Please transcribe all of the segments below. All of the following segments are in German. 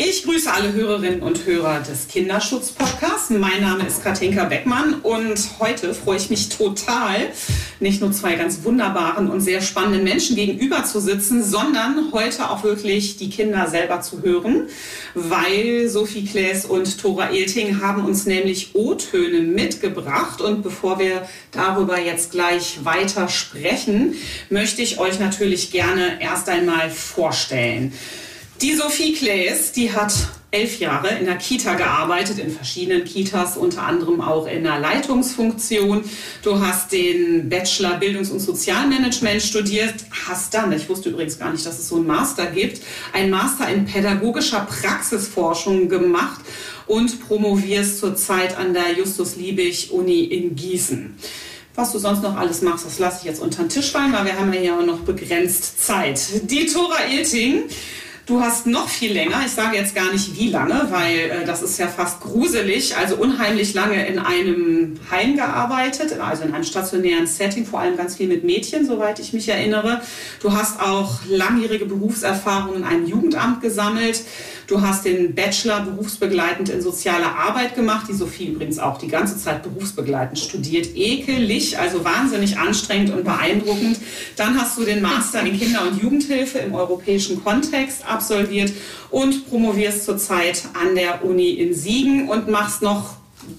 Ich grüße alle Hörerinnen und Hörer des Kinderschutz-Podcasts. Mein Name ist Katinka Beckmann und heute freue ich mich total, nicht nur zwei ganz wunderbaren und sehr spannenden Menschen gegenüber zu sitzen, sondern heute auch wirklich die Kinder selber zu hören, weil Sophie Klaes und Thora Elting haben uns nämlich O-Töne mitgebracht und bevor wir darüber jetzt gleich weiter sprechen, möchte ich euch natürlich gerne erst einmal vorstellen. Die Sophie Klaes, die hat elf Jahre in der Kita gearbeitet, in verschiedenen Kitas, unter anderem auch in der Leitungsfunktion. Du hast den Bachelor Bildungs- und Sozialmanagement studiert, hast dann, ich wusste übrigens gar nicht, dass es so einen Master gibt, ein Master in pädagogischer Praxisforschung gemacht und promovierst zurzeit an der Justus-Liebig-Uni in Gießen. Was du sonst noch alles machst, das lasse ich jetzt unter den Tisch fallen, weil wir haben ja hier auch noch begrenzt Zeit. Die Tora Ilting Du hast noch viel länger, ich sage jetzt gar nicht wie lange, weil äh, das ist ja fast gruselig, also unheimlich lange in einem Heim gearbeitet, also in einem stationären Setting, vor allem ganz viel mit Mädchen, soweit ich mich erinnere. Du hast auch langjährige Berufserfahrung in einem Jugendamt gesammelt. Du hast den Bachelor berufsbegleitend in sozialer Arbeit gemacht, die Sophie übrigens auch die ganze Zeit berufsbegleitend studiert. Ekelig, also wahnsinnig anstrengend und beeindruckend. Dann hast du den Master in Kinder- und Jugendhilfe im europäischen Kontext absolviert und promovierst zurzeit an der Uni in Siegen und machst noch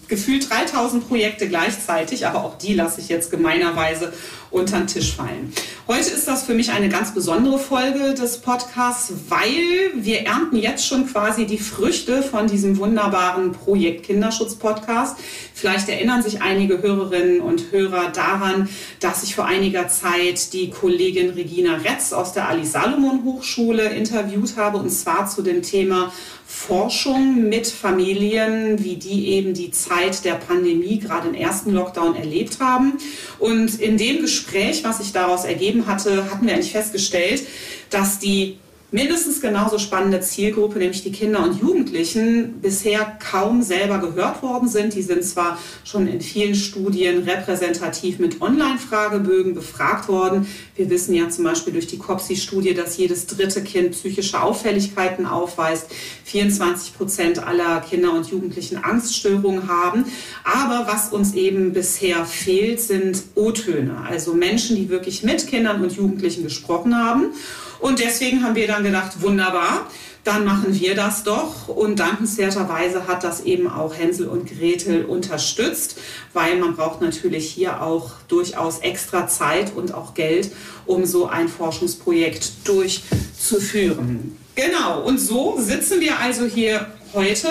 gefühlt 3000 Projekte gleichzeitig, aber auch die lasse ich jetzt gemeinerweise unter den Tisch fallen. Heute ist das für mich eine ganz besondere Folge des Podcasts, weil wir ernten jetzt schon quasi die Früchte von diesem wunderbaren Projekt Kinderschutz Podcast. Vielleicht erinnern sich einige Hörerinnen und Hörer daran, dass ich vor einiger Zeit die Kollegin Regina Retz aus der Ali Salomon Hochschule interviewt habe und zwar zu dem Thema Forschung mit Familien, wie die eben die Zeit der Pandemie gerade im ersten Lockdown erlebt haben. Und in dem Gespräch, was sich daraus ergeben hatte, hatten wir eigentlich festgestellt, dass die mindestens genauso spannende Zielgruppe, nämlich die Kinder und Jugendlichen, bisher kaum selber gehört worden sind. Die sind zwar schon in vielen Studien repräsentativ mit Online-Fragebögen befragt worden. Wir wissen ja zum Beispiel durch die COPSI-Studie, dass jedes dritte Kind psychische Auffälligkeiten aufweist. 24 Prozent aller Kinder und Jugendlichen Angststörungen haben. Aber was uns eben bisher fehlt, sind O-Töne. Also Menschen, die wirklich mit Kindern und Jugendlichen gesprochen haben. Und deswegen haben wir dann gedacht, wunderbar, dann machen wir das doch. Und dankenswerterweise hat das eben auch Hänsel und Gretel unterstützt, weil man braucht natürlich hier auch durchaus extra Zeit und auch Geld, um so ein Forschungsprojekt durchzuführen. Genau, und so sitzen wir also hier heute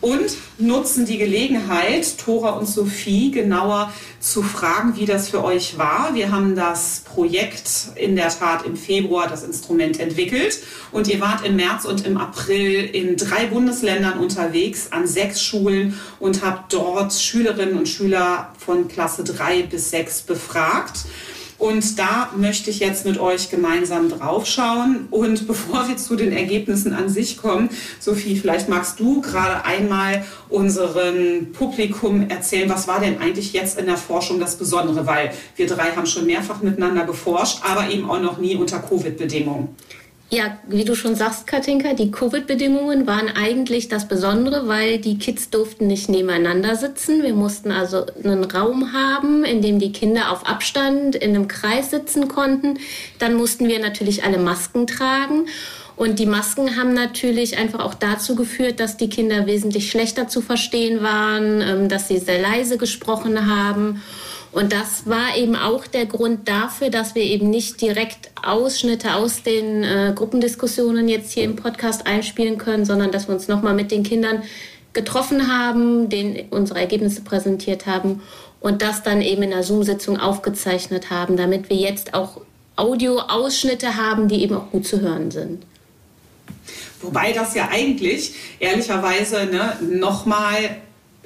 und nutzen die Gelegenheit, Tora und Sophie genauer zu fragen, wie das für euch war. Wir haben das Projekt in der Tat im Februar, das Instrument entwickelt und ihr wart im März und im April in drei Bundesländern unterwegs, an sechs Schulen und habt dort Schülerinnen und Schüler von Klasse drei bis sechs befragt. Und da möchte ich jetzt mit euch gemeinsam draufschauen. Und bevor wir zu den Ergebnissen an sich kommen, Sophie, vielleicht magst du gerade einmal unserem Publikum erzählen, was war denn eigentlich jetzt in der Forschung das Besondere? Weil wir drei haben schon mehrfach miteinander geforscht, aber eben auch noch nie unter Covid-Bedingungen. Ja, wie du schon sagst, Katinka, die Covid-Bedingungen waren eigentlich das Besondere, weil die Kids durften nicht nebeneinander sitzen. Wir mussten also einen Raum haben, in dem die Kinder auf Abstand in einem Kreis sitzen konnten. Dann mussten wir natürlich alle Masken tragen. Und die Masken haben natürlich einfach auch dazu geführt, dass die Kinder wesentlich schlechter zu verstehen waren, ähm, dass sie sehr leise gesprochen haben. Und das war eben auch der Grund dafür, dass wir eben nicht direkt Ausschnitte aus den äh, Gruppendiskussionen jetzt hier im Podcast einspielen können, sondern dass wir uns nochmal mit den Kindern getroffen haben, denen unsere Ergebnisse präsentiert haben und das dann eben in der Zoom-Sitzung aufgezeichnet haben, damit wir jetzt auch Audioausschnitte haben, die eben auch gut zu hören sind. Wobei das ja eigentlich ehrlicherweise ne, nochmal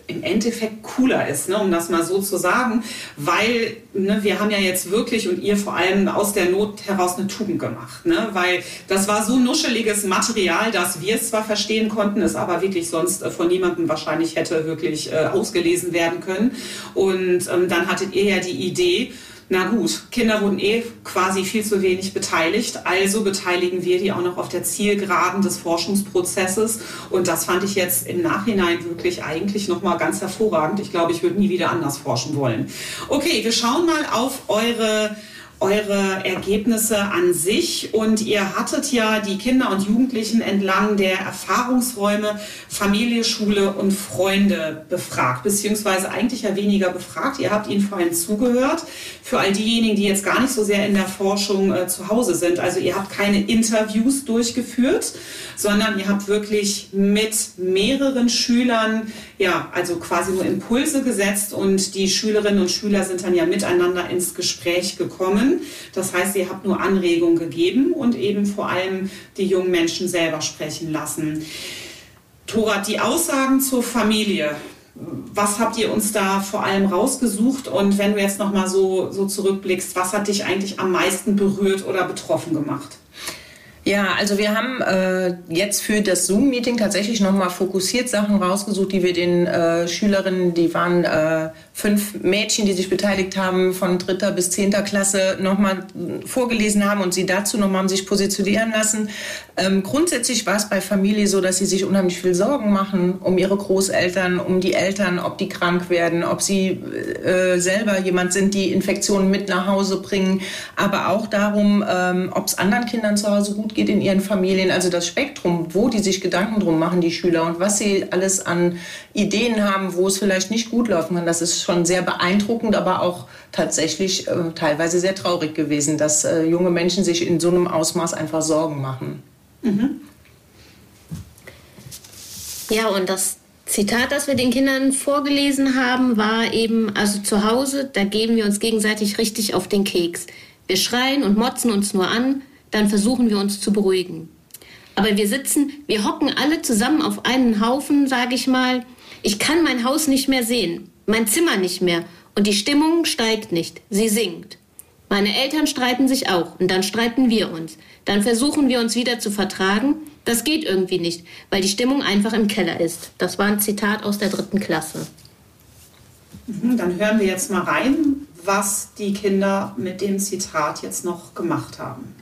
im Endeffekt cooler ist, ne, um das mal so zu sagen, weil ne, wir haben ja jetzt wirklich und ihr vor allem aus der Not heraus eine Tugend gemacht, ne, weil das war so nuscheliges Material, dass wir es zwar verstehen konnten, es aber wirklich sonst äh, von niemandem wahrscheinlich hätte wirklich äh, ausgelesen werden können. Und ähm, dann hattet ihr ja die Idee, na gut, Kinder wurden eh quasi viel zu wenig beteiligt, also beteiligen wir die auch noch auf der Zielgeraden des Forschungsprozesses und das fand ich jetzt im Nachhinein wirklich eigentlich nochmal ganz hervorragend. Ich glaube, ich würde nie wieder anders forschen wollen. Okay, wir schauen mal auf eure eure Ergebnisse an sich und ihr hattet ja die Kinder und Jugendlichen entlang der Erfahrungsräume Familie, Schule und Freunde befragt, beziehungsweise eigentlich ja weniger befragt. Ihr habt ihnen vor allem zugehört. Für all diejenigen, die jetzt gar nicht so sehr in der Forschung äh, zu Hause sind, also ihr habt keine Interviews durchgeführt, sondern ihr habt wirklich mit mehreren Schülern, ja, also quasi nur Impulse gesetzt und die Schülerinnen und Schüler sind dann ja miteinander ins Gespräch gekommen. Das heißt, ihr habt nur Anregungen gegeben und eben vor allem die jungen Menschen selber sprechen lassen. Tora, die Aussagen zur Familie, was habt ihr uns da vor allem rausgesucht? Und wenn du jetzt nochmal so, so zurückblickst, was hat dich eigentlich am meisten berührt oder betroffen gemacht? Ja, also wir haben äh, jetzt für das Zoom-Meeting tatsächlich nochmal fokussiert Sachen rausgesucht, die wir den äh, Schülerinnen, die waren äh, fünf Mädchen, die sich beteiligt haben, von dritter bis zehnter Klasse nochmal vorgelesen haben und sie dazu nochmal haben sich positionieren lassen. Ähm, grundsätzlich war es bei Familie so, dass sie sich unheimlich viel Sorgen machen um ihre Großeltern, um die Eltern, ob die krank werden, ob sie äh, selber jemand sind, die Infektionen mit nach Hause bringen, aber auch darum, ähm, ob es anderen Kindern zu Hause gut geht in ihren Familien. Also das Spektrum, wo die sich Gedanken drum machen, die Schüler, und was sie alles an Ideen haben, wo es vielleicht nicht gut laufen kann, das ist schon sehr beeindruckend, aber auch tatsächlich äh, teilweise sehr traurig gewesen, dass äh, junge Menschen sich in so einem Ausmaß einfach Sorgen machen. Mhm. Ja, und das Zitat, das wir den Kindern vorgelesen haben, war eben, also zu Hause, da geben wir uns gegenseitig richtig auf den Keks. Wir schreien und motzen uns nur an, dann versuchen wir uns zu beruhigen. Aber wir sitzen, wir hocken alle zusammen auf einen Haufen, sage ich mal. Ich kann mein Haus nicht mehr sehen mein Zimmer nicht mehr und die Stimmung steigt nicht, sie sinkt. Meine Eltern streiten sich auch und dann streiten wir uns. Dann versuchen wir uns wieder zu vertragen. Das geht irgendwie nicht, weil die Stimmung einfach im Keller ist. Das war ein Zitat aus der dritten Klasse. Mhm, dann hören wir jetzt mal rein, was die Kinder mit dem Zitat jetzt noch gemacht haben.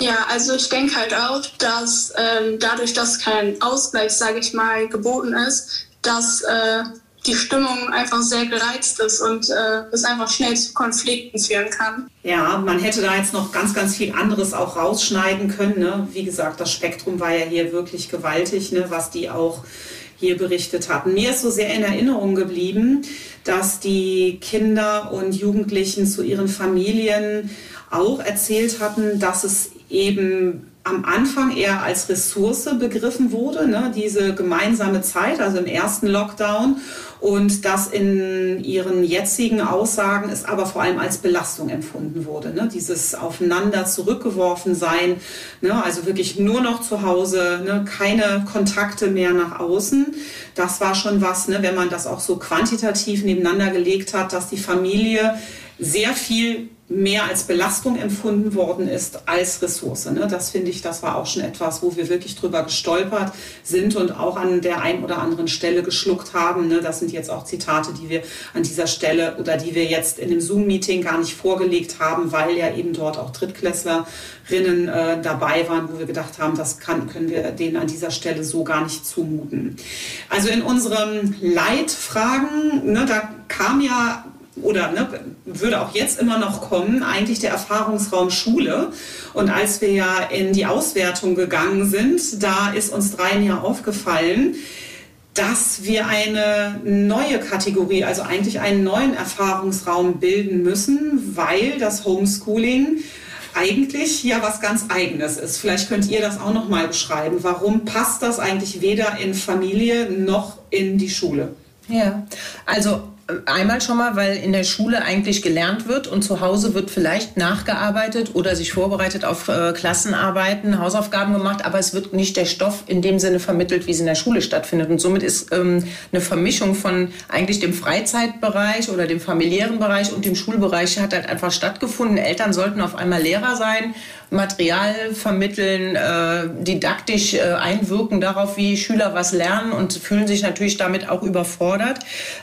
Ja, also ich denke halt auch, dass ähm, dadurch, dass kein Ausgleich, sage ich mal, geboten ist, dass äh, die Stimmung einfach sehr gereizt ist und äh, es einfach schnell zu Konflikten führen kann. Ja, man hätte da jetzt noch ganz, ganz viel anderes auch rausschneiden können. Ne? Wie gesagt, das Spektrum war ja hier wirklich gewaltig, ne? was die auch hier berichtet hatten. Mir ist so sehr in Erinnerung geblieben, dass die Kinder und Jugendlichen zu ihren Familien auch erzählt hatten, dass es eben am Anfang eher als Ressource begriffen wurde, ne, diese gemeinsame Zeit, also im ersten Lockdown. Und das in ihren jetzigen Aussagen ist aber vor allem als Belastung empfunden wurde. Ne? Dieses aufeinander zurückgeworfen sein, ne? also wirklich nur noch zu Hause, ne? keine Kontakte mehr nach außen. Das war schon was, ne? wenn man das auch so quantitativ nebeneinander gelegt hat, dass die Familie sehr viel mehr als Belastung empfunden worden ist als Ressource. Ne? Das finde ich, das war auch schon etwas, wo wir wirklich drüber gestolpert sind und auch an der einen oder anderen Stelle geschluckt haben. Ne? Das sind jetzt auch Zitate, die wir an dieser Stelle oder die wir jetzt in dem Zoom-Meeting gar nicht vorgelegt haben, weil ja eben dort auch Drittklässlerinnen äh, dabei waren, wo wir gedacht haben, das kann, können wir denen an dieser Stelle so gar nicht zumuten. Also in unseren Leitfragen, ne, da kam ja oder ne, würde auch jetzt immer noch kommen, eigentlich der Erfahrungsraum Schule. Und als wir ja in die Auswertung gegangen sind, da ist uns dreien ja aufgefallen, dass wir eine neue Kategorie, also eigentlich einen neuen Erfahrungsraum bilden müssen, weil das Homeschooling eigentlich ja was ganz eigenes ist. Vielleicht könnt ihr das auch noch mal beschreiben. Warum passt das eigentlich weder in Familie noch in die Schule? Ja, also Einmal schon mal, weil in der Schule eigentlich gelernt wird und zu Hause wird vielleicht nachgearbeitet oder sich vorbereitet auf äh, Klassenarbeiten, Hausaufgaben gemacht, aber es wird nicht der Stoff in dem Sinne vermittelt, wie es in der Schule stattfindet. Und somit ist ähm, eine Vermischung von eigentlich dem Freizeitbereich oder dem familiären Bereich und dem Schulbereich hat halt einfach stattgefunden. Eltern sollten auf einmal Lehrer sein, Material vermitteln, äh, didaktisch äh, einwirken darauf, wie Schüler was lernen und fühlen sich natürlich damit auch überfordert.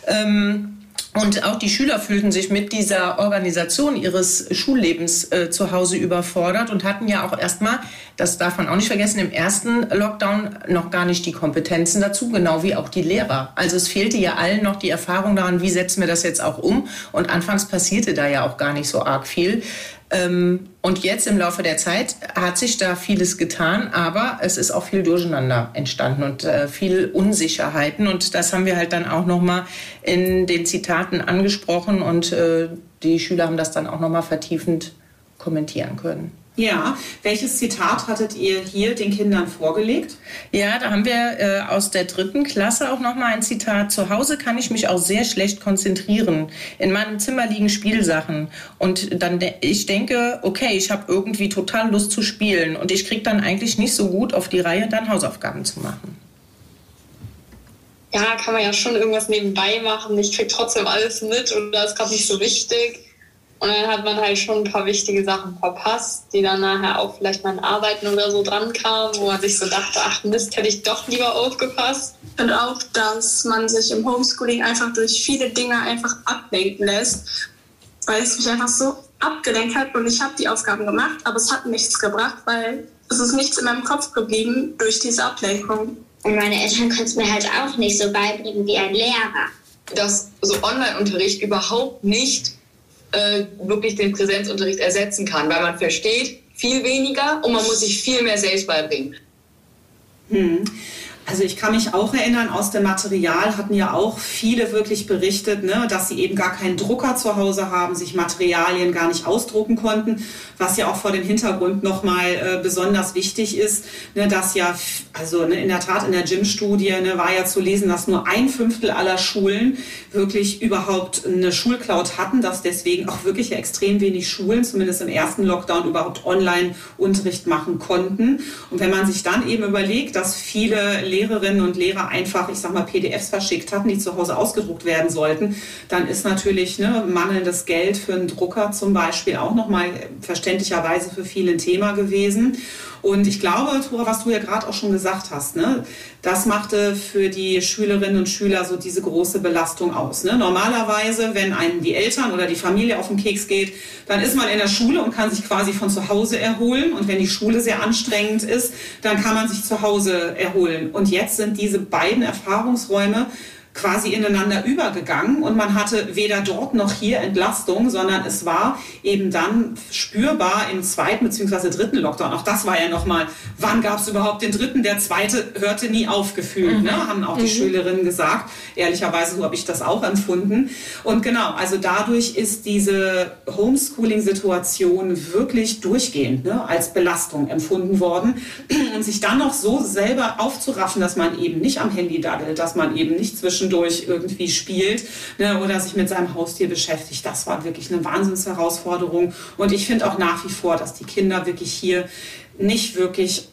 Ähm, und auch die Schüler fühlten sich mit dieser Organisation ihres Schullebens äh, zu Hause überfordert und hatten ja auch erstmal, das darf man auch nicht vergessen, im ersten Lockdown noch gar nicht die Kompetenzen dazu, genau wie auch die Lehrer. Also es fehlte ja allen noch die Erfahrung daran, wie setzen wir das jetzt auch um. Und anfangs passierte da ja auch gar nicht so arg viel. Ähm, und jetzt im Laufe der Zeit hat sich da vieles getan, aber es ist auch viel Durcheinander entstanden und äh, viel Unsicherheiten. Und das haben wir halt dann auch nochmal in den Zitaten angesprochen und äh, die Schüler haben das dann auch nochmal vertiefend kommentieren können. Ja, welches Zitat hattet ihr hier den Kindern vorgelegt? Ja, da haben wir äh, aus der dritten Klasse auch noch mal ein Zitat. Zu Hause kann ich mich auch sehr schlecht konzentrieren. In meinem Zimmer liegen Spielsachen und dann de ich denke, okay, ich habe irgendwie total Lust zu spielen und ich kriege dann eigentlich nicht so gut auf die Reihe, dann Hausaufgaben zu machen. Ja, kann man ja schon irgendwas nebenbei machen. Ich kriege trotzdem alles mit und das ist gerade nicht so wichtig. Und dann hat man halt schon ein paar wichtige Sachen verpasst, die dann nachher auch vielleicht mal in Arbeiten oder so dran kamen, wo man sich so dachte, ach Mist, hätte ich doch lieber aufgepasst. Und auch, dass man sich im Homeschooling einfach durch viele Dinge einfach ablenken lässt, weil es mich einfach so abgelenkt hat und ich habe die Aufgaben gemacht, aber es hat nichts gebracht, weil es ist nichts in meinem Kopf geblieben durch diese Ablenkung. Und meine Eltern konnten es mir halt auch nicht so beibringen wie ein Lehrer. Dass so Online-Unterricht überhaupt nicht äh, wirklich den Präsenzunterricht ersetzen kann, weil man versteht viel weniger und man muss sich viel mehr selbst beibringen. Hm. Also ich kann mich auch erinnern, aus dem Material hatten ja auch viele wirklich berichtet, ne, dass sie eben gar keinen Drucker zu Hause haben, sich Materialien gar nicht ausdrucken konnten, was ja auch vor dem Hintergrund nochmal äh, besonders wichtig ist, ne, dass ja, also ne, in der Tat in der Gym-Studie ne, war ja zu lesen, dass nur ein Fünftel aller Schulen wirklich überhaupt eine Schulcloud hatten, dass deswegen auch wirklich extrem wenig Schulen, zumindest im ersten Lockdown, überhaupt Online-Unterricht machen konnten. Und wenn man sich dann eben überlegt, dass viele Lehrerinnen und Lehrer einfach, ich sag mal, PDFs verschickt hatten, die zu Hause ausgedruckt werden sollten, dann ist natürlich ne, mangelndes Geld für einen Drucker zum Beispiel auch nochmal verständlicherweise für viele ein Thema gewesen. Und ich glaube, Tora, was du ja gerade auch schon gesagt hast, ne, das machte für die Schülerinnen und Schüler so diese große Belastung aus. Ne? Normalerweise, wenn einem die Eltern oder die Familie auf den Keks geht, dann ist man in der Schule und kann sich quasi von zu Hause erholen. Und wenn die Schule sehr anstrengend ist, dann kann man sich zu Hause erholen. Und jetzt sind diese beiden Erfahrungsräume quasi ineinander übergegangen und man hatte weder dort noch hier Entlastung, sondern es war eben dann spürbar im zweiten bzw. dritten Lockdown. Auch das war ja nochmal, wann gab es überhaupt den dritten? Der zweite hörte nie auf gefühlt, mhm. ne? haben auch die mhm. Schülerinnen gesagt. Ehrlicherweise, so habe ich das auch empfunden. Und genau, also dadurch ist diese Homeschooling-Situation wirklich durchgehend ne, als Belastung empfunden worden. Und sich dann noch so selber aufzuraffen, dass man eben nicht am Handy daddelt, dass man eben nicht zwischen zwischendurch irgendwie spielt ne, oder sich mit seinem Haustier beschäftigt. Das war wirklich eine Wahnsinnsherausforderung. Und ich finde auch nach wie vor, dass die Kinder wirklich hier nicht wirklich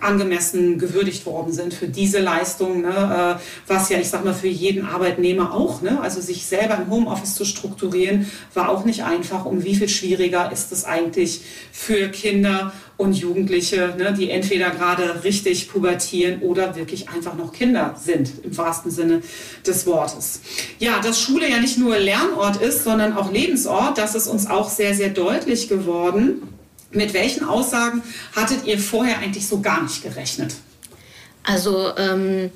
angemessen gewürdigt worden sind für diese Leistung, ne, äh, was ja, ich sag mal, für jeden Arbeitnehmer auch, ne, also sich selber im Homeoffice zu strukturieren, war auch nicht einfach. Um wie viel schwieriger ist es eigentlich für Kinder und Jugendliche, ne, die entweder gerade richtig pubertieren oder wirklich einfach noch Kinder sind, im wahrsten Sinne des Wortes. Ja, dass Schule ja nicht nur Lernort ist, sondern auch Lebensort, das ist uns auch sehr, sehr deutlich geworden. Mit welchen Aussagen hattet ihr vorher eigentlich so gar nicht gerechnet? Also ähm,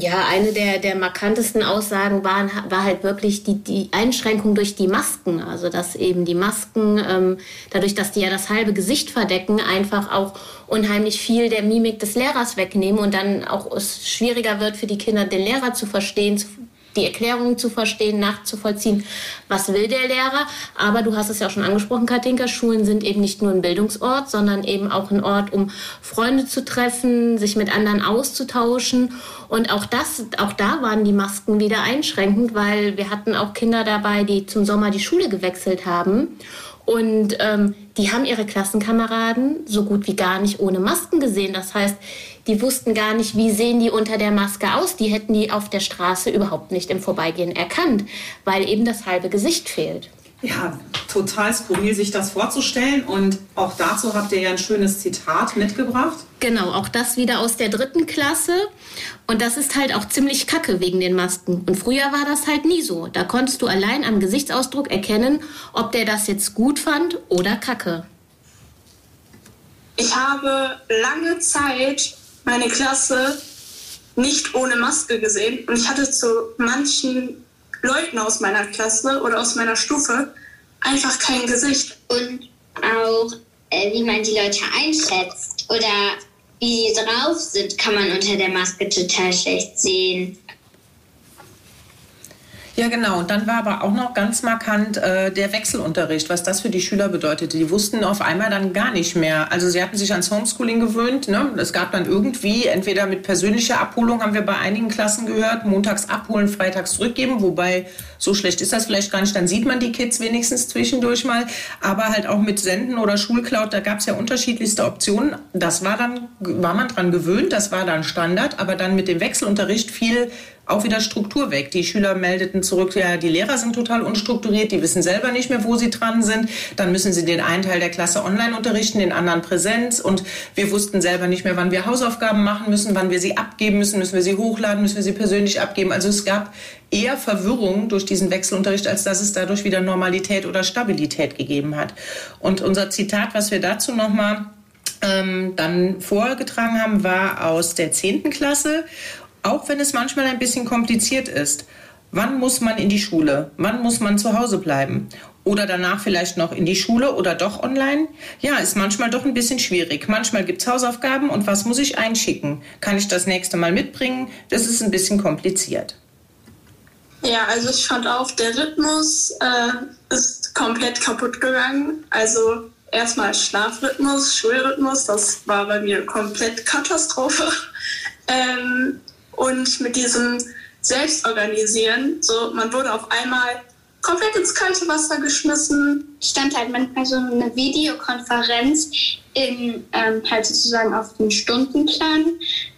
ja, eine der, der markantesten Aussagen waren, war halt wirklich die, die Einschränkung durch die Masken. Also dass eben die Masken, ähm, dadurch, dass die ja das halbe Gesicht verdecken, einfach auch unheimlich viel der Mimik des Lehrers wegnehmen und dann auch es schwieriger wird für die Kinder, den Lehrer zu verstehen, zu die Erklärungen zu verstehen, nachzuvollziehen, was will der Lehrer. Aber du hast es ja auch schon angesprochen, Katinka, Schulen sind eben nicht nur ein Bildungsort, sondern eben auch ein Ort, um Freunde zu treffen, sich mit anderen auszutauschen. Und auch das, auch da waren die Masken wieder einschränkend, weil wir hatten auch Kinder dabei, die zum Sommer die Schule gewechselt haben. Und ähm, die haben ihre Klassenkameraden so gut wie gar nicht ohne Masken gesehen. Das heißt, die wussten gar nicht, wie sehen die unter der Maske aus. Die hätten die auf der Straße überhaupt nicht im Vorbeigehen erkannt, weil eben das halbe Gesicht fehlt. Ja, total skurril, sich das vorzustellen. Und auch dazu habt ihr ja ein schönes Zitat mitgebracht. Genau, auch das wieder aus der dritten Klasse. Und das ist halt auch ziemlich kacke wegen den Masken. Und früher war das halt nie so. Da konntest du allein am Gesichtsausdruck erkennen, ob der das jetzt gut fand oder kacke. Ich habe lange Zeit meine Klasse nicht ohne Maske gesehen. Und ich hatte zu manchen Leuten aus meiner Klasse oder aus meiner Stufe einfach kein Gesicht. Und auch, äh, wie man die Leute einschätzt oder wie sie drauf sind, kann man unter der Maske total schlecht sehen. Ja, genau. Und dann war aber auch noch ganz markant äh, der Wechselunterricht, was das für die Schüler bedeutete. Die wussten auf einmal dann gar nicht mehr. Also sie hatten sich ans Homeschooling gewöhnt. Ne? Es gab dann irgendwie, entweder mit persönlicher Abholung, haben wir bei einigen Klassen gehört, montags abholen, freitags zurückgeben. Wobei, so schlecht ist das vielleicht gar nicht. Dann sieht man die Kids wenigstens zwischendurch mal. Aber halt auch mit Senden oder Schulcloud, da gab es ja unterschiedlichste Optionen. Das war dann, war man dran gewöhnt, das war dann Standard. Aber dann mit dem Wechselunterricht viel auch wieder Struktur weg. Die Schüler meldeten zurück, ja, die Lehrer sind total unstrukturiert, die wissen selber nicht mehr, wo sie dran sind. Dann müssen sie den einen Teil der Klasse online unterrichten, den anderen Präsenz. Und wir wussten selber nicht mehr, wann wir Hausaufgaben machen müssen, wann wir sie abgeben müssen, müssen wir sie hochladen, müssen wir sie persönlich abgeben. Also es gab eher Verwirrung durch diesen Wechselunterricht, als dass es dadurch wieder Normalität oder Stabilität gegeben hat. Und unser Zitat, was wir dazu nochmal ähm, dann vorgetragen haben, war aus der 10. Klasse auch wenn es manchmal ein bisschen kompliziert ist. Wann muss man in die Schule? Wann muss man zu Hause bleiben? Oder danach vielleicht noch in die Schule oder doch online? Ja, ist manchmal doch ein bisschen schwierig. Manchmal gibt es Hausaufgaben und was muss ich einschicken? Kann ich das nächste Mal mitbringen? Das ist ein bisschen kompliziert. Ja, also ich fand auch, der Rhythmus äh, ist komplett kaputt gegangen. Also erstmal Schlafrhythmus, Schulrhythmus, das war bei mir komplett Katastrophe. Ähm, und mit diesem Selbstorganisieren, so man wurde auf einmal komplett ins kalte Wasser geschmissen. Stand halt manchmal so eine Videokonferenz in, ähm, halt sozusagen auf dem Stundenplan.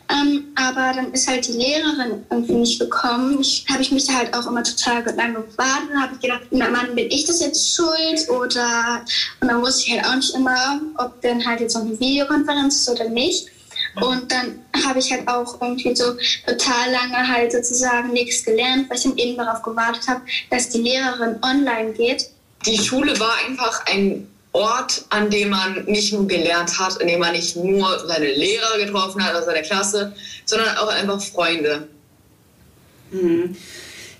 Ähm, aber dann ist halt die Lehrerin irgendwie nicht gekommen. Ich habe ich mich da halt auch immer total lange gewartet. Dann habe ich gedacht, na Mann, bin ich das jetzt schuld? Oder und dann wusste ich halt auch nicht immer, ob denn halt jetzt noch eine Videokonferenz ist oder nicht. Und dann habe ich halt auch irgendwie so total lange halt sozusagen nichts gelernt, weil ich dann eben darauf gewartet habe, dass die Lehrerin online geht. Die Schule war einfach ein Ort, an dem man nicht nur gelernt hat, in dem man nicht nur seine Lehrer getroffen hat aus seiner Klasse, sondern auch einfach Freunde. Mhm.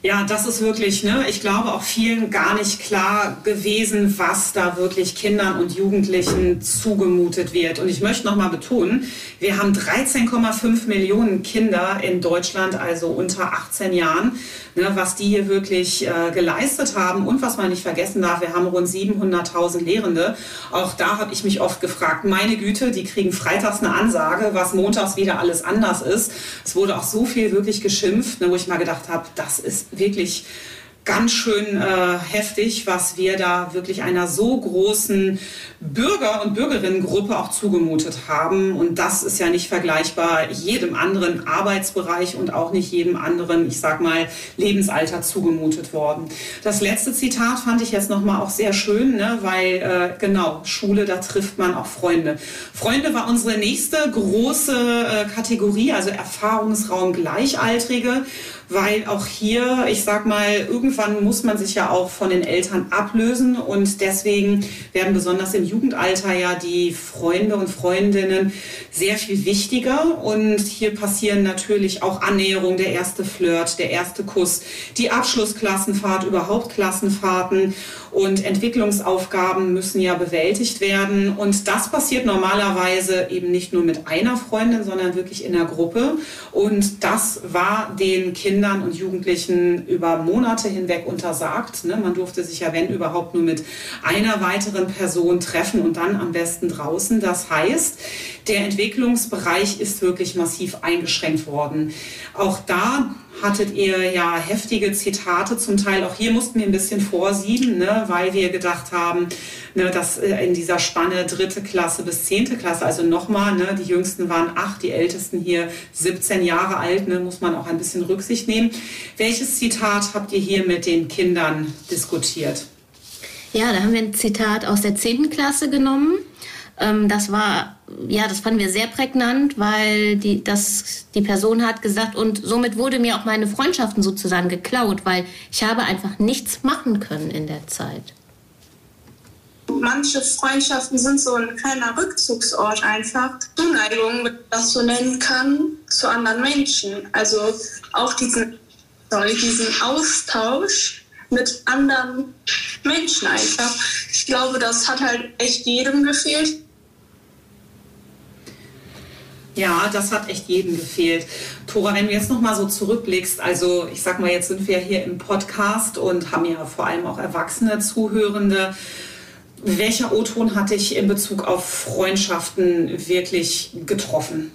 Ja, das ist wirklich, ne, ich glaube auch vielen gar nicht klar gewesen, was da wirklich Kindern und Jugendlichen zugemutet wird. Und ich möchte nochmal betonen, wir haben 13,5 Millionen Kinder in Deutschland, also unter 18 Jahren ne, was die hier wirklich äh, geleistet haben. Und was man nicht vergessen darf, wir haben rund 700.000 Lehrende. Auch da habe ich mich oft gefragt, meine Güte, die kriegen freitags eine Ansage, was montags wieder alles anders ist. Es wurde auch so viel wirklich geschimpft, ne, wo ich mal gedacht habe, das ist wirklich ganz schön äh, heftig, was wir da wirklich einer so großen Bürger- und Bürgerinnengruppe auch zugemutet haben. Und das ist ja nicht vergleichbar jedem anderen Arbeitsbereich und auch nicht jedem anderen, ich sag mal, Lebensalter zugemutet worden. Das letzte Zitat fand ich jetzt nochmal auch sehr schön, ne? weil äh, genau, Schule, da trifft man auch Freunde. Freunde war unsere nächste große äh, Kategorie, also Erfahrungsraum Gleichaltrige weil auch hier, ich sag mal, irgendwann muss man sich ja auch von den Eltern ablösen. Und deswegen werden besonders im Jugendalter ja die Freunde und Freundinnen sehr viel wichtiger. Und hier passieren natürlich auch Annäherung, der erste Flirt, der erste Kuss, die Abschlussklassenfahrt, überhaupt Klassenfahrten und Entwicklungsaufgaben müssen ja bewältigt werden und das passiert normalerweise eben nicht nur mit einer Freundin, sondern wirklich in der Gruppe und das war den Kindern und Jugendlichen über Monate hinweg untersagt. Ne? Man durfte sich ja, wenn überhaupt, nur mit einer weiteren Person treffen und dann am besten draußen. Das heißt, der Entwicklungsbereich ist wirklich massiv eingeschränkt worden. Auch da hattet ihr ja heftige Zitate zum Teil. Auch hier mussten wir ein bisschen vorsieben, ne, weil wir gedacht haben, ne, dass äh, in dieser Spanne dritte Klasse bis zehnte Klasse, also nochmal, ne, die jüngsten waren acht, die ältesten hier 17 Jahre alt, ne, muss man auch ein bisschen Rücksicht nehmen. Welches Zitat habt ihr hier mit den Kindern diskutiert? Ja, da haben wir ein Zitat aus der zehnten Klasse genommen. Ähm, das war, ja, das fanden wir sehr prägnant, weil die, das, die Person hat gesagt, und somit wurde mir auch meine Freundschaften sozusagen geklaut, weil ich habe einfach nichts machen können in der Zeit. Manche Freundschaften sind so ein kleiner Rückzugsort einfach. Zuneigung, wenn man das so nennen kann, zu anderen Menschen. Also auch diesen, sorry, diesen Austausch mit anderen Menschen einfach. Ich glaube, das hat halt echt jedem gefehlt. Ja, das hat echt jedem gefehlt. Tora, wenn du jetzt noch mal so zurückblickst, also ich sag mal, jetzt sind wir hier im Podcast und haben ja vor allem auch erwachsene Zuhörende. Welcher O-Ton hat dich in Bezug auf Freundschaften wirklich getroffen?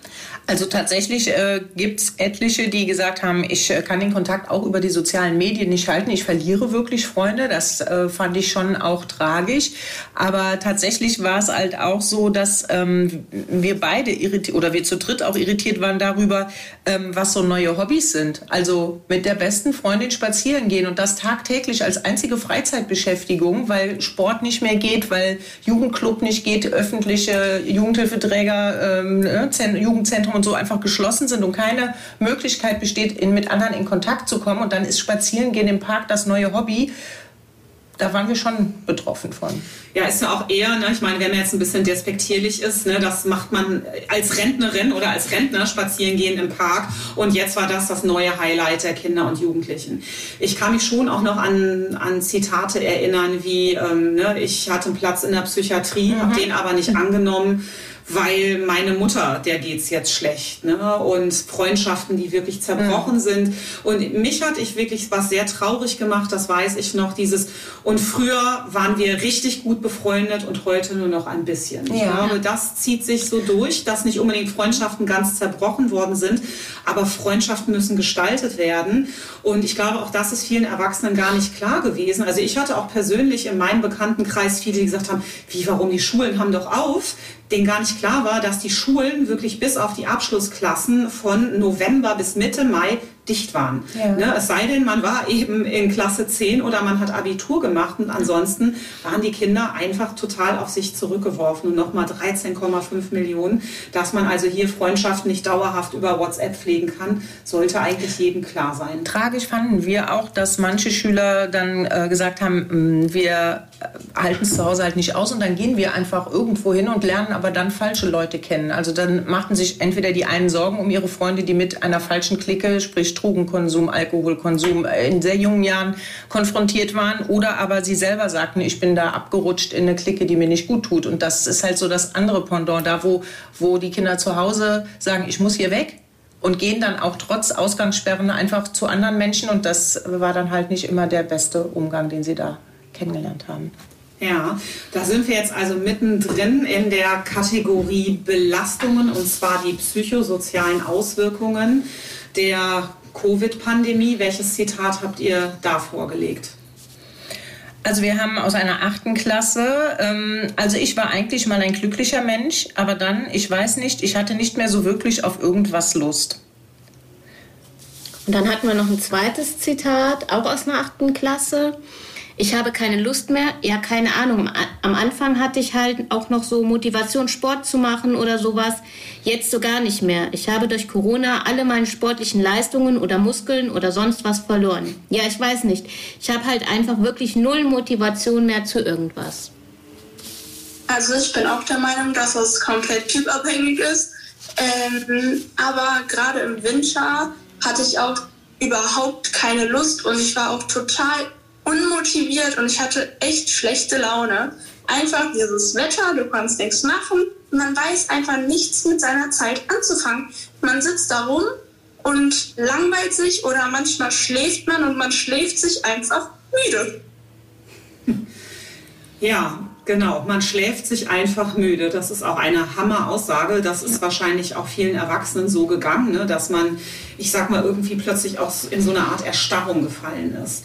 Also tatsächlich äh, gibt es etliche, die gesagt haben, ich äh, kann den Kontakt auch über die sozialen Medien nicht halten. Ich verliere wirklich Freunde. Das äh, fand ich schon auch tragisch. Aber tatsächlich war es halt auch so, dass ähm, wir beide irritiert oder wir zu dritt auch irritiert waren darüber, ähm, was so neue Hobbys sind. Also mit der besten Freundin spazieren gehen und das tagtäglich als einzige Freizeitbeschäftigung, weil Sport nicht mehr geht, weil Jugendclub nicht geht, öffentliche Jugendhilfeträger, ähm, ne, Jugendzentrum und so einfach geschlossen sind und keine Möglichkeit besteht, in, mit anderen in Kontakt zu kommen. Und dann ist Spazierengehen im Park das neue Hobby. Da waren wir schon betroffen von. Ja, ist ja auch eher, ne, ich meine, wenn man jetzt ein bisschen despektierlich ist, ne, das macht man als Rentnerin oder als Rentner spazieren gehen im Park und jetzt war das das neue Highlight der Kinder und Jugendlichen. Ich kann mich schon auch noch an, an Zitate erinnern, wie ähm, ne, ich hatte einen Platz in der Psychiatrie, mhm. habe den aber nicht angenommen weil meine Mutter, der geht's jetzt schlecht. Ne? Und Freundschaften, die wirklich zerbrochen mhm. sind. Und mich hat ich wirklich was sehr traurig gemacht, das weiß ich noch, dieses, und früher waren wir richtig gut befreundet und heute nur noch ein bisschen. Ja. Ich glaube, das zieht sich so durch, dass nicht unbedingt Freundschaften ganz zerbrochen worden sind, aber Freundschaften müssen gestaltet werden. Und ich glaube, auch das ist vielen Erwachsenen gar nicht klar gewesen. Also ich hatte auch persönlich in meinem Bekanntenkreis viele, die gesagt haben, wie, warum die Schulen haben doch auf? Denen gar nicht klar war, dass die Schulen wirklich bis auf die Abschlussklassen von November bis Mitte Mai dicht waren. Ja. Ne, es sei denn, man war eben in Klasse 10 oder man hat Abitur gemacht und ansonsten waren die Kinder einfach total auf sich zurückgeworfen und nochmal 13,5 Millionen. Dass man also hier Freundschaften nicht dauerhaft über WhatsApp pflegen kann, sollte eigentlich jedem klar sein. Tragisch fanden wir auch, dass manche Schüler dann äh, gesagt haben, mm, wir halten es zu Hause halt nicht aus und dann gehen wir einfach irgendwo hin und lernen aber dann falsche Leute kennen. Also dann machten sich entweder die einen Sorgen um ihre Freunde, die mit einer falschen Clique, sprich Drogenkonsum, Alkoholkonsum äh, in sehr jungen Jahren konfrontiert waren oder aber sie selber sagten, ich bin da abgerutscht in eine Clique, die mir nicht gut tut. Und das ist halt so das andere Pendant, da wo, wo die Kinder zu Hause sagen, ich muss hier weg, und gehen dann auch trotz Ausgangssperren einfach zu anderen Menschen und das war dann halt nicht immer der beste Umgang, den sie da kennengelernt haben. Ja, da sind wir jetzt also mittendrin in der Kategorie Belastungen und zwar die psychosozialen Auswirkungen der Covid-Pandemie. Welches Zitat habt ihr da vorgelegt? Also wir haben aus einer achten Klasse, ähm, also ich war eigentlich mal ein glücklicher Mensch, aber dann, ich weiß nicht, ich hatte nicht mehr so wirklich auf irgendwas Lust. Und dann hatten wir noch ein zweites Zitat, auch aus einer achten Klasse. Ich habe keine Lust mehr. Ja, keine Ahnung. Am Anfang hatte ich halt auch noch so Motivation, Sport zu machen oder sowas. Jetzt so gar nicht mehr. Ich habe durch Corona alle meine sportlichen Leistungen oder Muskeln oder sonst was verloren. Ja, ich weiß nicht. Ich habe halt einfach wirklich null Motivation mehr zu irgendwas. Also ich bin auch der Meinung, dass es komplett typabhängig ist. Ähm, aber gerade im Winter hatte ich auch überhaupt keine Lust und ich war auch total unmotiviert und ich hatte echt schlechte Laune. Einfach dieses Wetter, du kannst nichts machen. Man weiß einfach nichts mit seiner Zeit anzufangen. Man sitzt da rum und langweilt sich oder manchmal schläft man und man schläft sich einfach müde. Ja, Genau, man schläft sich einfach müde. Das ist auch eine Hammer-Aussage. Das ist wahrscheinlich auch vielen Erwachsenen so gegangen, ne, dass man, ich sag mal, irgendwie plötzlich auch in so eine Art Erstarrung gefallen ist.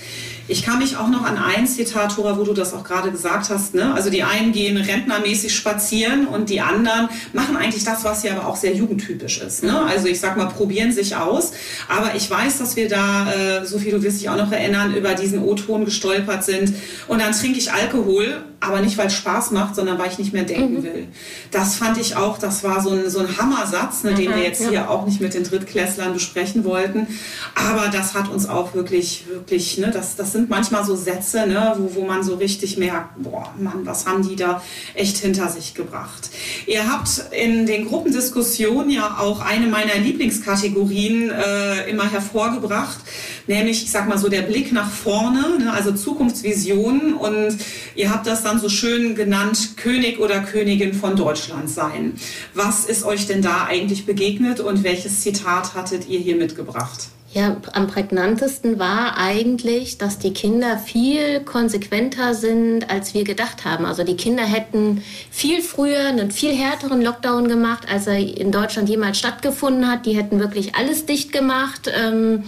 Ich kann mich auch noch an ein Zitat, Tora, wo du das auch gerade gesagt hast. Ne? Also die einen gehen rentnermäßig spazieren und die anderen machen eigentlich das, was ja aber auch sehr jugendtypisch ist. Ne? Also ich sag mal, probieren sich aus. Aber ich weiß, dass wir da, äh, Sophie, du wirst dich auch noch erinnern, über diesen O-Ton gestolpert sind. Und dann trinke ich Alkohol, aber nicht, weil es Spaß macht, sondern weil ich nicht mehr denken mhm. will. Das fand ich auch, das war so ein, so ein Hammersatz, ne, den mhm, wir jetzt ja. hier auch nicht mit den Drittklässlern besprechen wollten. Aber das hat uns auch wirklich, wirklich, ne, das, das sind manchmal so Sätze, ne, wo, wo man so richtig merkt, boah, Mann, was haben die da echt hinter sich gebracht. Ihr habt in den Gruppendiskussionen ja auch eine meiner Lieblingskategorien äh, immer hervorgebracht, nämlich, ich sag mal so, der Blick nach vorne, ne, also Zukunftsvisionen. Und ihr habt das dann so schön genannt, König oder Königin von Deutschland sein. Was ist euch denn da eigentlich begegnet und welches Zitat hattet ihr hier mitgebracht? Ja, am prägnantesten war eigentlich, dass die Kinder viel konsequenter sind, als wir gedacht haben. Also die Kinder hätten viel früher einen viel härteren Lockdown gemacht, als er in Deutschland jemals stattgefunden hat. Die hätten wirklich alles dicht gemacht. Ähm,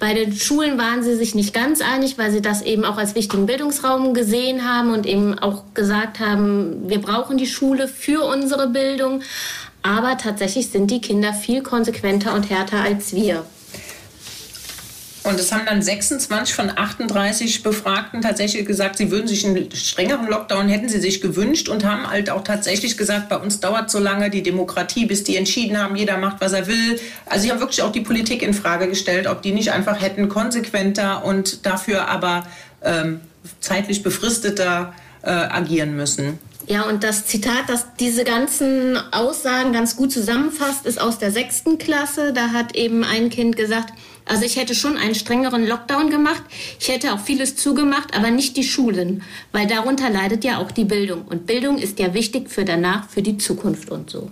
bei den Schulen waren sie sich nicht ganz einig, weil sie das eben auch als wichtigen Bildungsraum gesehen haben und eben auch gesagt haben, wir brauchen die Schule für unsere Bildung. Aber tatsächlich sind die Kinder viel konsequenter und härter als wir. Und es haben dann 26 von 38 Befragten tatsächlich gesagt, sie würden sich einen strengeren Lockdown hätten sie sich gewünscht und haben halt auch tatsächlich gesagt, bei uns dauert so lange die Demokratie, bis die entschieden haben, jeder macht, was er will. Also sie haben wirklich auch die Politik in Frage gestellt, ob die nicht einfach hätten konsequenter und dafür aber ähm, zeitlich befristeter äh, agieren müssen. Ja, und das Zitat, das diese ganzen Aussagen ganz gut zusammenfasst, ist aus der sechsten Klasse. Da hat eben ein Kind gesagt, also ich hätte schon einen strengeren Lockdown gemacht. Ich hätte auch vieles zugemacht, aber nicht die Schulen, weil darunter leidet ja auch die Bildung. Und Bildung ist ja wichtig für danach, für die Zukunft und so.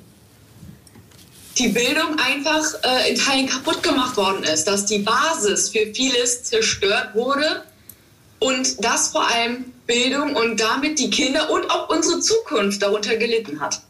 Die Bildung einfach äh, in Teilen kaputt gemacht worden ist, dass die Basis für vieles zerstört wurde und dass vor allem Bildung und damit die Kinder und auch unsere Zukunft darunter gelitten hat.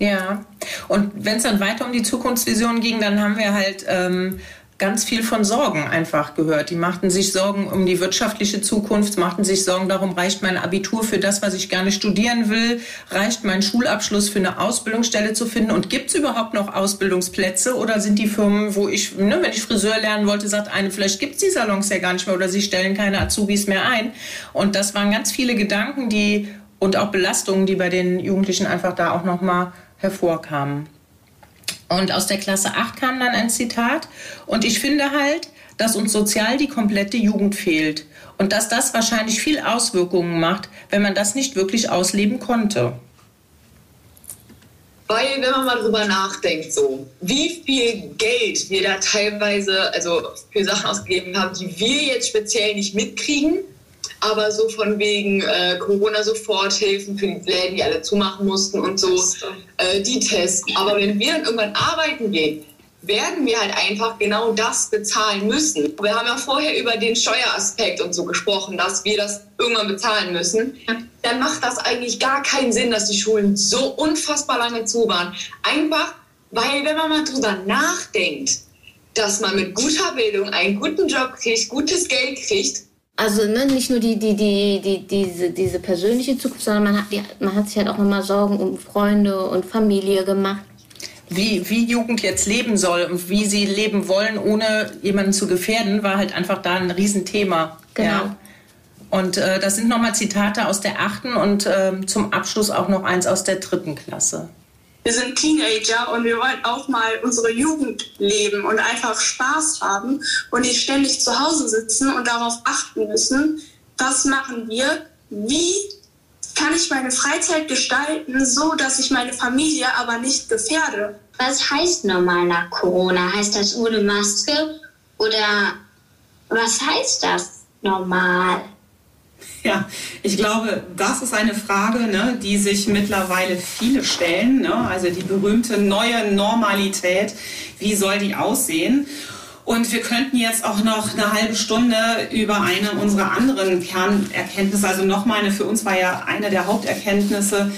Ja, und wenn es dann weiter um die Zukunftsvision ging, dann haben wir halt ähm, ganz viel von Sorgen einfach gehört. Die machten sich Sorgen um die wirtschaftliche Zukunft, machten sich Sorgen darum, reicht mein Abitur für das, was ich gerne studieren will, reicht mein Schulabschluss für eine Ausbildungsstelle zu finden und gibt es überhaupt noch Ausbildungsplätze oder sind die Firmen, wo ich, ne, wenn ich Friseur lernen wollte, sagt eine, vielleicht gibt es die Salons ja gar nicht mehr oder sie stellen keine Azubis mehr ein. Und das waren ganz viele Gedanken, die und auch Belastungen, die bei den Jugendlichen einfach da auch nochmal hervorkamen. Und aus der Klasse 8 kam dann ein Zitat. Und ich finde halt, dass uns sozial die komplette Jugend fehlt. Und dass das wahrscheinlich viel Auswirkungen macht, wenn man das nicht wirklich ausleben konnte. Weil, wenn man mal drüber nachdenkt, so, wie viel Geld wir da teilweise, also für Sachen ausgegeben haben, die wir jetzt speziell nicht mitkriegen, aber so von wegen äh, Corona-Soforthilfen für die Läden, die alle zumachen mussten und so, äh, die Tests. Aber wenn wir dann irgendwann arbeiten gehen, werden wir halt einfach genau das bezahlen müssen. Wir haben ja vorher über den Steueraspekt und so gesprochen, dass wir das irgendwann bezahlen müssen. Dann macht das eigentlich gar keinen Sinn, dass die Schulen so unfassbar lange zu waren. Einfach, weil wenn man mal drüber nachdenkt, dass man mit guter Bildung einen guten Job kriegt, gutes Geld kriegt, also ne, nicht nur die, die, die, die, diese, diese persönliche Zukunft, sondern man hat, die, man hat sich halt auch nochmal Sorgen um Freunde und Familie gemacht. Wie, wie Jugend jetzt leben soll und wie sie leben wollen, ohne jemanden zu gefährden, war halt einfach da ein Riesenthema. Genau. Ja. Und äh, das sind nochmal Zitate aus der achten und äh, zum Abschluss auch noch eins aus der dritten Klasse. Wir sind Teenager und wir wollen auch mal unsere Jugend leben und einfach Spaß haben und nicht ständig zu Hause sitzen und darauf achten müssen, was machen wir, wie kann ich meine Freizeit gestalten, so dass ich meine Familie aber nicht gefährde. Was heißt normal nach Corona? Heißt das ohne Maske oder was heißt das normal? Ja, ich glaube, das ist eine Frage, ne, die sich mittlerweile viele stellen. Ne? Also die berühmte neue Normalität, wie soll die aussehen? Und wir könnten jetzt auch noch eine halbe Stunde über eine unserer anderen Kernerkenntnisse, also nochmal eine, für uns war ja eine der Haupterkenntnisse,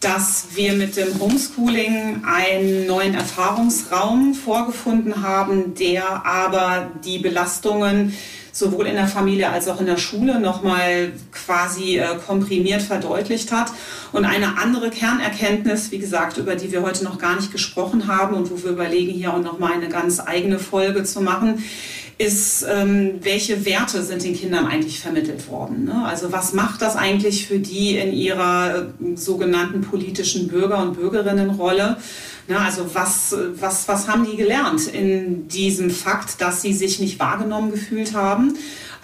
dass wir mit dem Homeschooling einen neuen Erfahrungsraum vorgefunden haben, der aber die Belastungen sowohl in der Familie als auch in der Schule nochmal quasi äh, komprimiert verdeutlicht hat. Und eine andere Kernerkenntnis, wie gesagt, über die wir heute noch gar nicht gesprochen haben und wo wir überlegen, hier auch nochmal eine ganz eigene Folge zu machen, ist, ähm, welche Werte sind den Kindern eigentlich vermittelt worden? Ne? Also was macht das eigentlich für die in ihrer äh, sogenannten politischen Bürger- und Bürgerinnenrolle? Ne? Also was, was, was haben die gelernt in diesem Fakt, dass sie sich nicht wahrgenommen gefühlt haben?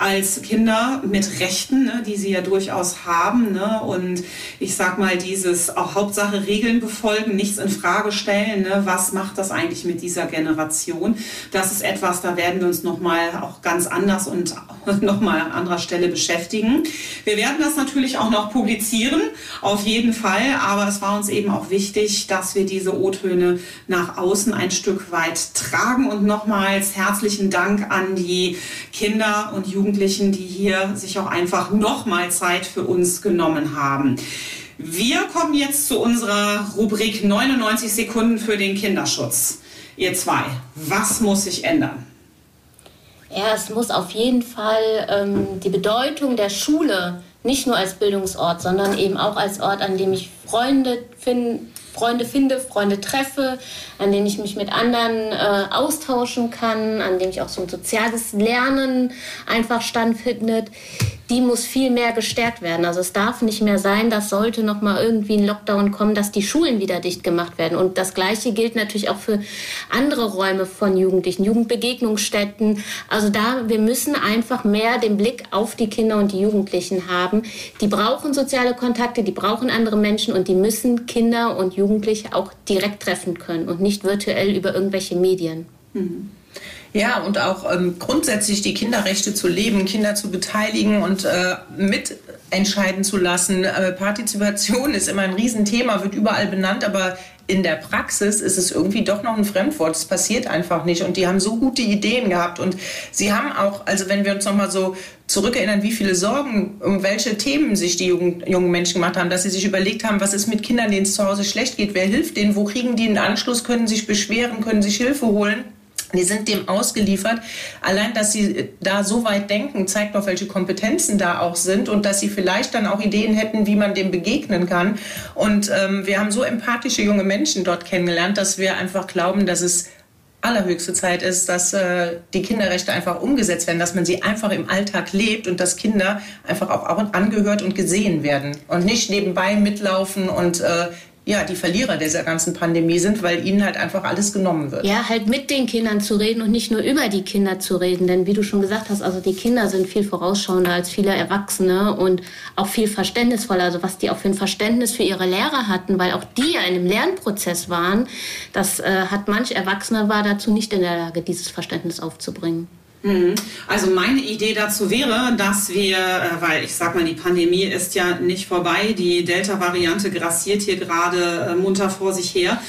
Als Kinder mit Rechten, ne, die sie ja durchaus haben. Ne, und ich sag mal, dieses auch Hauptsache Regeln befolgen, nichts in Frage stellen. Ne, was macht das eigentlich mit dieser Generation? Das ist etwas, da werden wir uns nochmal auch ganz anders und nochmal an anderer Stelle beschäftigen. Wir werden das natürlich auch noch publizieren, auf jeden Fall. Aber es war uns eben auch wichtig, dass wir diese O-Töne nach außen ein Stück weit tragen. Und nochmals herzlichen Dank an die Kinder und Jugendlichen Jugendlichen, die hier sich auch einfach nochmal Zeit für uns genommen haben. Wir kommen jetzt zu unserer Rubrik 99 Sekunden für den Kinderschutz. Ihr zwei, was muss sich ändern? Ja, es muss auf jeden Fall ähm, die Bedeutung der Schule nicht nur als Bildungsort, sondern eben auch als Ort, an dem ich Freunde finden Freunde finde, Freunde treffe, an denen ich mich mit anderen äh, austauschen kann, an dem ich auch so ein soziales Lernen einfach stattfindet die muss viel mehr gestärkt werden. Also es darf nicht mehr sein, dass sollte noch mal irgendwie ein Lockdown kommen, dass die Schulen wieder dicht gemacht werden. Und das Gleiche gilt natürlich auch für andere Räume von Jugendlichen, Jugendbegegnungsstätten. Also da, wir müssen einfach mehr den Blick auf die Kinder und die Jugendlichen haben. Die brauchen soziale Kontakte, die brauchen andere Menschen und die müssen Kinder und Jugendliche auch direkt treffen können und nicht virtuell über irgendwelche Medien. Mhm. Ja, und auch ähm, grundsätzlich die Kinderrechte zu leben, Kinder zu beteiligen und äh, mitentscheiden zu lassen. Äh, Partizipation ist immer ein Riesenthema, wird überall benannt, aber in der Praxis ist es irgendwie doch noch ein Fremdwort. Es passiert einfach nicht. Und die haben so gute Ideen gehabt. Und sie haben auch, also wenn wir uns nochmal so zurückerinnern, wie viele Sorgen, um welche Themen sich die jungen, jungen Menschen gemacht haben, dass sie sich überlegt haben, was ist mit Kindern, denen es zu Hause schlecht geht, wer hilft denen, wo kriegen die einen Anschluss, können sich beschweren, können sich Hilfe holen. Die sind dem ausgeliefert. Allein, dass sie da so weit denken, zeigt doch, welche Kompetenzen da auch sind und dass sie vielleicht dann auch Ideen hätten, wie man dem begegnen kann. Und ähm, wir haben so empathische junge Menschen dort kennengelernt, dass wir einfach glauben, dass es allerhöchste Zeit ist, dass äh, die Kinderrechte einfach umgesetzt werden, dass man sie einfach im Alltag lebt und dass Kinder einfach auch, auch angehört und gesehen werden und nicht nebenbei mitlaufen und äh, ja, die Verlierer dieser ganzen Pandemie sind, weil ihnen halt einfach alles genommen wird. Ja, halt mit den Kindern zu reden und nicht nur über die Kinder zu reden. Denn wie du schon gesagt hast, also die Kinder sind viel vorausschauender als viele Erwachsene und auch viel verständnisvoller. Also was die auch für ein Verständnis für ihre Lehrer hatten, weil auch die ja in einem Lernprozess waren, das äh, hat manch Erwachsener war dazu nicht in der Lage, dieses Verständnis aufzubringen. Mhm. Also meine Idee dazu wäre, dass wir, äh, weil ich sag mal, die Pandemie ist ja nicht vorbei, die Delta-Variante grassiert hier gerade äh, munter vor sich her.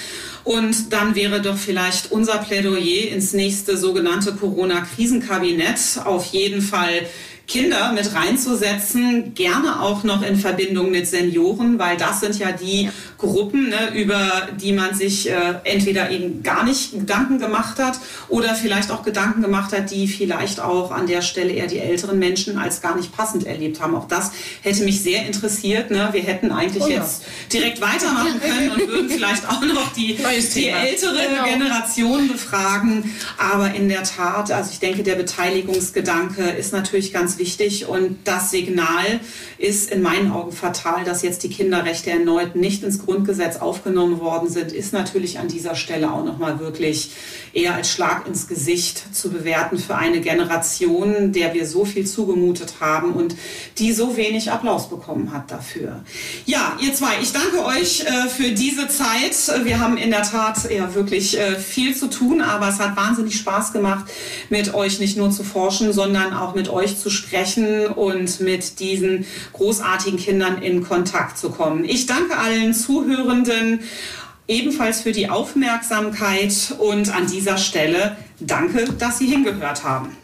Und dann wäre doch vielleicht unser Plädoyer ins nächste sogenannte Corona-Krisenkabinett auf jeden Fall Kinder mit reinzusetzen, gerne auch noch in Verbindung mit Senioren, weil das sind ja die Gruppen, ne, über die man sich äh, entweder eben gar nicht Gedanken gemacht hat oder vielleicht auch Gedanken gemacht hat, die vielleicht auch an der Stelle eher die älteren Menschen als gar nicht passend erlebt haben. Auch das hätte mich sehr interessiert. Ne? Wir hätten eigentlich oh ja. jetzt direkt weitermachen können und würden vielleicht auch noch die, die ältere genau. Generation befragen. Aber in der Tat, also ich denke, der Beteiligungsgedanke ist natürlich ganz wichtig und das Signal ist in meinen Augen fatal, dass jetzt die Kinderrechte erneut nicht ins Grundgesetz aufgenommen worden sind, ist natürlich an dieser Stelle auch nochmal wirklich eher als Schlag ins Gesicht zu bewerten für eine Generation, der wir so viel zugemutet haben und die so wenig Applaus bekommen hat dafür. Ja, ihr zwei, ich danke euch äh, für diese Zeit. Wir haben in der Tat ja wirklich äh, viel zu tun, aber es hat wahnsinnig Spaß gemacht, mit euch nicht nur zu forschen, sondern auch mit euch zu sprechen und mit diesen großartigen Kindern in Kontakt zu kommen. Ich danke allen Zuhörenden ebenfalls für die Aufmerksamkeit und an dieser Stelle danke, dass Sie hingehört haben.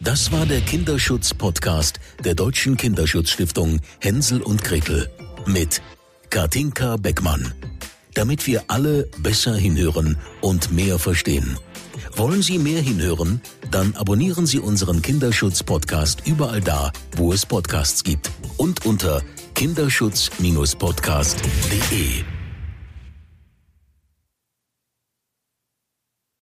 Das war der Kinderschutz-Podcast der Deutschen Kinderschutzstiftung Hänsel und Gretel mit Katinka Beckmann. Damit wir alle besser hinhören und mehr verstehen. Wollen Sie mehr hinhören? Dann abonnieren Sie unseren Kinderschutz-Podcast überall da, wo es Podcasts gibt und unter kinderschutz-podcast.de.